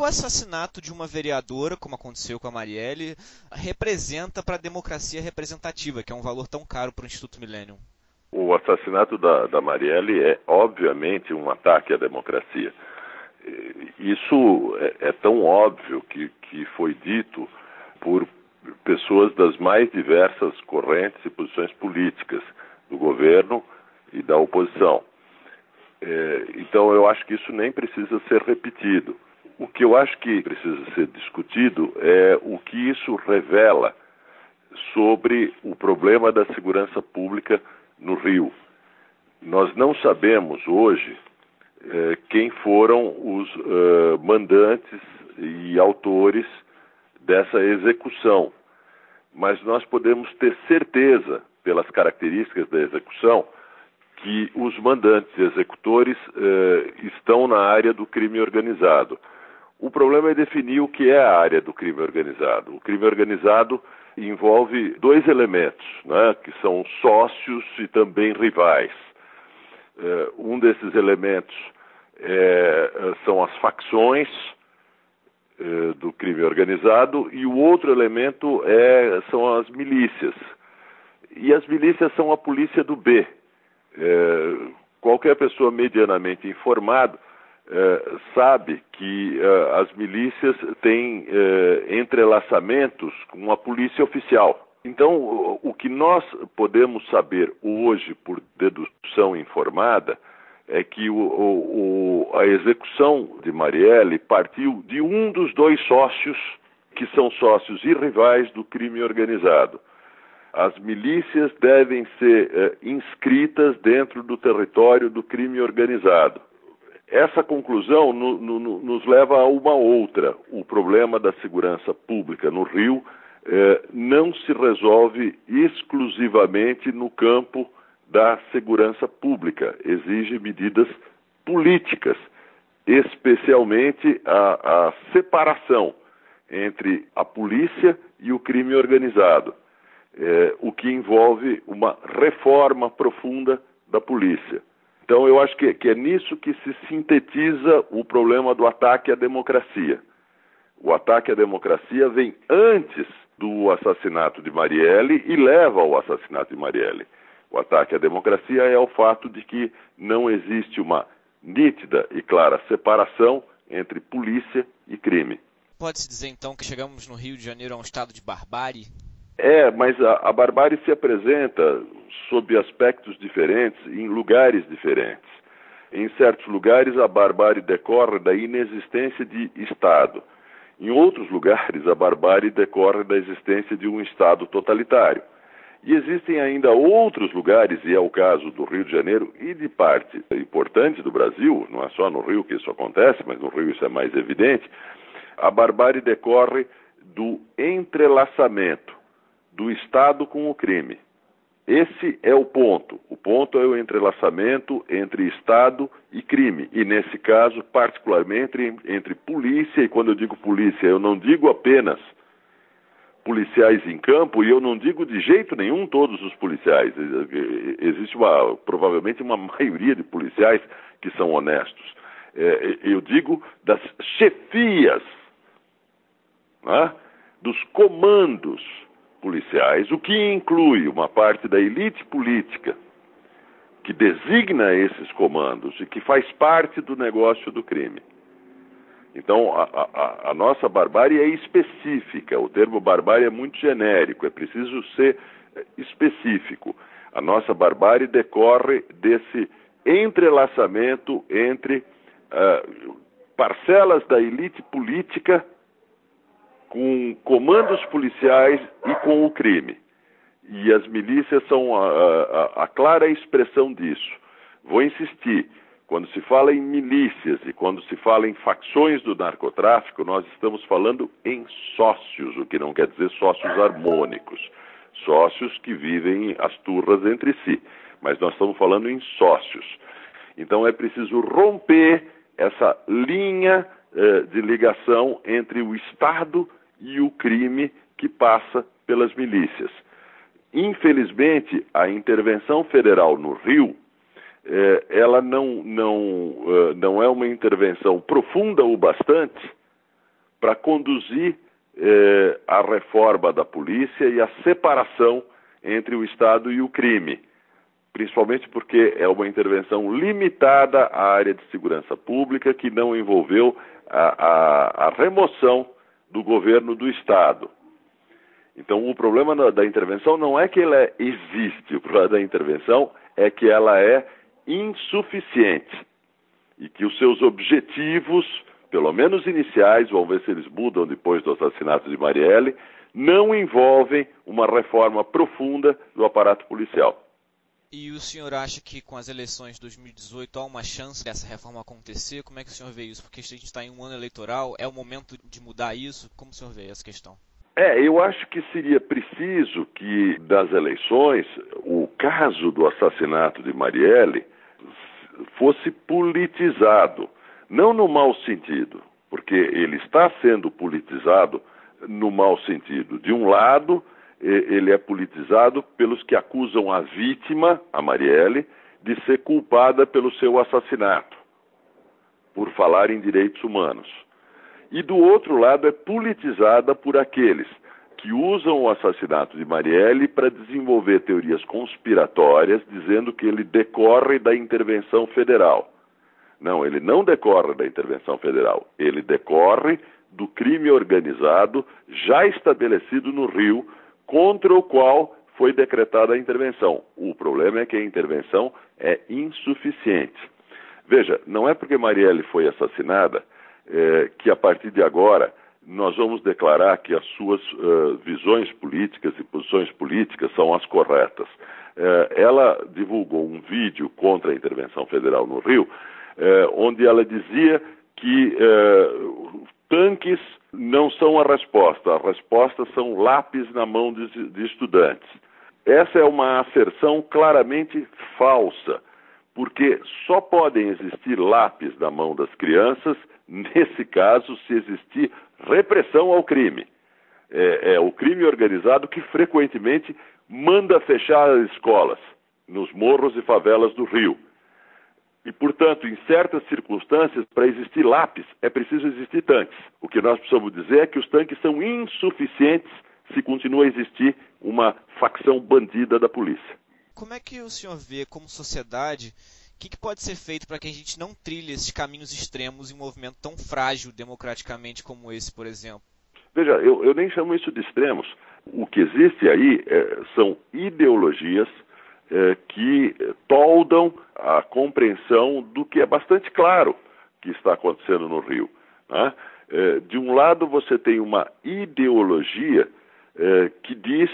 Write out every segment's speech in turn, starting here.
o assassinato de uma vereadora, como aconteceu com a Marielle, representa para a democracia representativa, que é um valor tão caro para o Instituto Millennium? O assassinato da, da Marielle é, obviamente, um ataque à democracia. Isso é, é tão óbvio que, que foi dito por pessoas das mais diversas correntes e posições políticas do governo e da oposição. É, então, eu acho que isso nem precisa ser repetido. O que eu acho que precisa ser discutido é o que isso revela sobre o problema da segurança pública no Rio. Nós não sabemos hoje é, quem foram os uh, mandantes e autores dessa execução, mas nós podemos ter certeza, pelas características da execução, que os mandantes e executores uh, estão na área do crime organizado. O problema é definir o que é a área do crime organizado. O crime organizado envolve dois elementos, né, que são sócios e também rivais. Uh, um desses elementos é, são as facções uh, do crime organizado e o outro elemento é, são as milícias. E as milícias são a polícia do B. Qualquer pessoa medianamente informada é, sabe que é, as milícias têm é, entrelaçamentos com a polícia oficial. Então, o que nós podemos saber hoje por dedução informada é que o, o, a execução de Marielle partiu de um dos dois sócios, que são sócios e rivais do crime organizado. As milícias devem ser inscritas dentro do território do crime organizado. Essa conclusão no, no, nos leva a uma outra. O problema da segurança pública no Rio eh, não se resolve exclusivamente no campo da segurança pública, exige medidas políticas, especialmente a, a separação entre a polícia e o crime organizado, eh, o que envolve uma reforma profunda da polícia. Então, eu acho que, que é nisso que se sintetiza o problema do ataque à democracia. O ataque à democracia vem antes do assassinato de Marielle e leva ao assassinato de Marielle. O ataque à democracia é o fato de que não existe uma nítida e clara separação entre polícia e crime. Pode-se dizer então que chegamos no Rio de Janeiro a um estado de barbárie? É, mas a, a barbárie se apresenta sob aspectos diferentes, em lugares diferentes. Em certos lugares, a barbárie decorre da inexistência de Estado. Em outros lugares, a barbárie decorre da existência de um Estado totalitário. E existem ainda outros lugares, e é o caso do Rio de Janeiro e de parte importante do Brasil, não é só no Rio que isso acontece, mas no Rio isso é mais evidente. A barbárie decorre do entrelaçamento do Estado com o crime. Esse é o ponto. O ponto é o entrelaçamento entre Estado e crime. E, nesse caso, particularmente entre, polícia, e quando eu digo polícia, eu não digo apenas policiais em campo, e eu não digo de jeito nenhum todos os policiais. Existe uma, provavelmente uma maioria de policiais que são honestos. É, eu digo das chefias, né? dos comandos policiais, o que inclui uma parte da elite política que designa esses comandos e que faz parte do negócio do crime. Então, a, a, a, nossa barbárie é específica, o termo barbárie é muito genérico, é preciso ser específico. A nossa barbárie decorre desse entrelaçamento entre uh, parcelas da elite política com comandos policiais e com o crime. E as milícias são a, a, a clara expressão disso. Vou insistir, quando se fala em milícias e quando se fala em facções do narcotráfico, nós estamos falando em sócios, o que não quer dizer sócios harmônicos. Sócios que vivem as turras entre si. Mas nós estamos falando em sócios. Então é preciso romper essa linha eh, de ligação entre o Estado e o crime que passa pelas milícias. Infelizmente, a intervenção federal no Rio, eh, ela não, não, uh, não é uma intervenção profunda o bastante para conduzir eh, a reforma da polícia e a separação entre o Estado e o crime, principalmente porque é uma intervenção limitada à área de segurança pública que não envolveu a, a, a remoção do governo do Estado. Então, o problema da intervenção não é que ela existe, o problema da intervenção é que ela é insuficiente e que os seus objetivos, pelo menos iniciais, vamos ver se eles mudam depois do assassinato de Marielle, não envolvem uma reforma profunda do aparato policial. E o senhor acha que com as eleições de 2018 há uma chance dessa reforma acontecer? Como é que o senhor vê isso? Porque a gente está em um ano eleitoral, é o momento de mudar isso? Como o senhor vê essa questão? É, eu acho que seria preciso que das eleições o caso do assassinato de Marielle fosse politizado, não no mau sentido, porque ele está sendo politizado no mau sentido. De um lado, ele é politizado pelos que acusam a vítima, a Marielle, de ser culpada pelo seu assassinato, por falar em direitos humanos. E do outro lado, é politizada por aqueles que usam o assassinato de Marielle para desenvolver teorias conspiratórias, dizendo que ele decorre da intervenção federal. Não, ele não decorre da intervenção federal, ele decorre do crime organizado já estabelecido no Rio, contra o qual foi decretada a intervenção. O problema é que a intervenção é insuficiente. Veja, não é porque Marielle foi assassinada é, que a partir de agora nós vamos declarar que as suas uh, visões políticas e posições políticas são as corretas. Uh, ela divulgou um vídeo contra a intervenção federal no Rio, uh, onde ela dizia que tanques não são a resposta, a resposta são lápis na mão de, de estudantes. Essa é uma asserção claramente falsa, porque só podem existir lápis na mão das crianças nesse caso, se existir repressão ao crime. É, é, o crime organizado que frequentemente manda fechar as escolas nos morros e favelas do Rio. E, portanto, em certas circunstâncias, para existir lápis, é preciso existir tanques. O que nós precisamos dizer é que os tanques são insuficientes se continua a existir uma facção bandida da polícia. Como é que o senhor vê, como sociedade, que, que pode ser feito para que a gente não trilhe esses caminhos extremos em um movimento tão frágil democraticamente como esse, por exemplo? Veja, eu, eu nem chamo isso de extremos. O que existe aí é, são ideologias que toldam a compreensão do que é bastante claro que está acontecendo no Rio. Né? É, de um lado, você tem uma ideologia é, que diz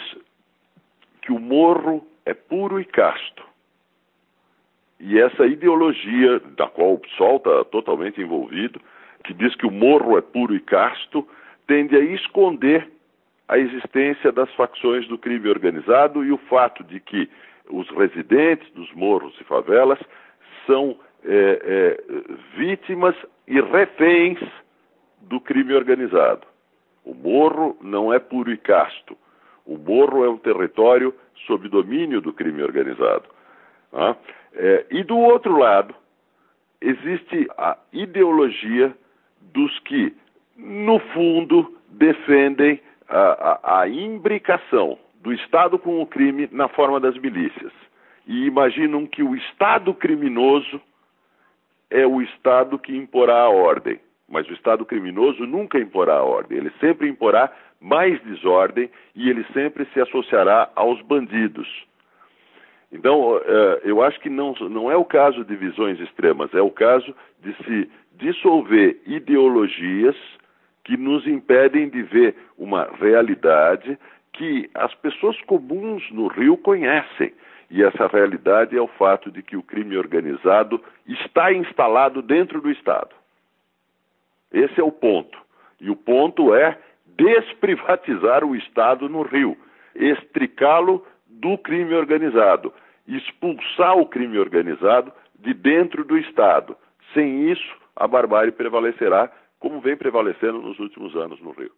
que o morro é puro e casto. E essa ideologia, da qual o PSOL está totalmente envolvido, que diz que o morro é puro e casto, tende a esconder a existência das facções do crime organizado e o fato de que os residentes dos morros e favelas são é, é, vítimas e reféns do crime organizado. O morro não é puro e casto. O morro é um território sob domínio do crime organizado. Ah? É, e do outro lado, existe a ideologia dos que, no fundo, defendem a, a, a imbricação do Estado com o crime na forma das milícias. E imaginam que o Estado criminoso é o Estado que imporá a ordem. Mas o Estado criminoso nunca imporá a ordem, ele sempre imporá mais desordem e ele sempre se associará aos bandidos. Então, é, eu acho que não, não é o caso de visões extremas, é o caso de se dissolver ideologias que nos impedem de ver uma realidade que as pessoas comuns no Rio conhecem. E essa realidade é o fato de que o crime organizado está instalado dentro do Estado. Esse é o ponto. E o ponto é desprivatizar o Estado no Rio, estricá-lo do crime organizado expulsar o crime organizado de dentro do Estado. Sem isso, a barbárie prevalecerá, como vem prevalecendo nos últimos anos no Rio.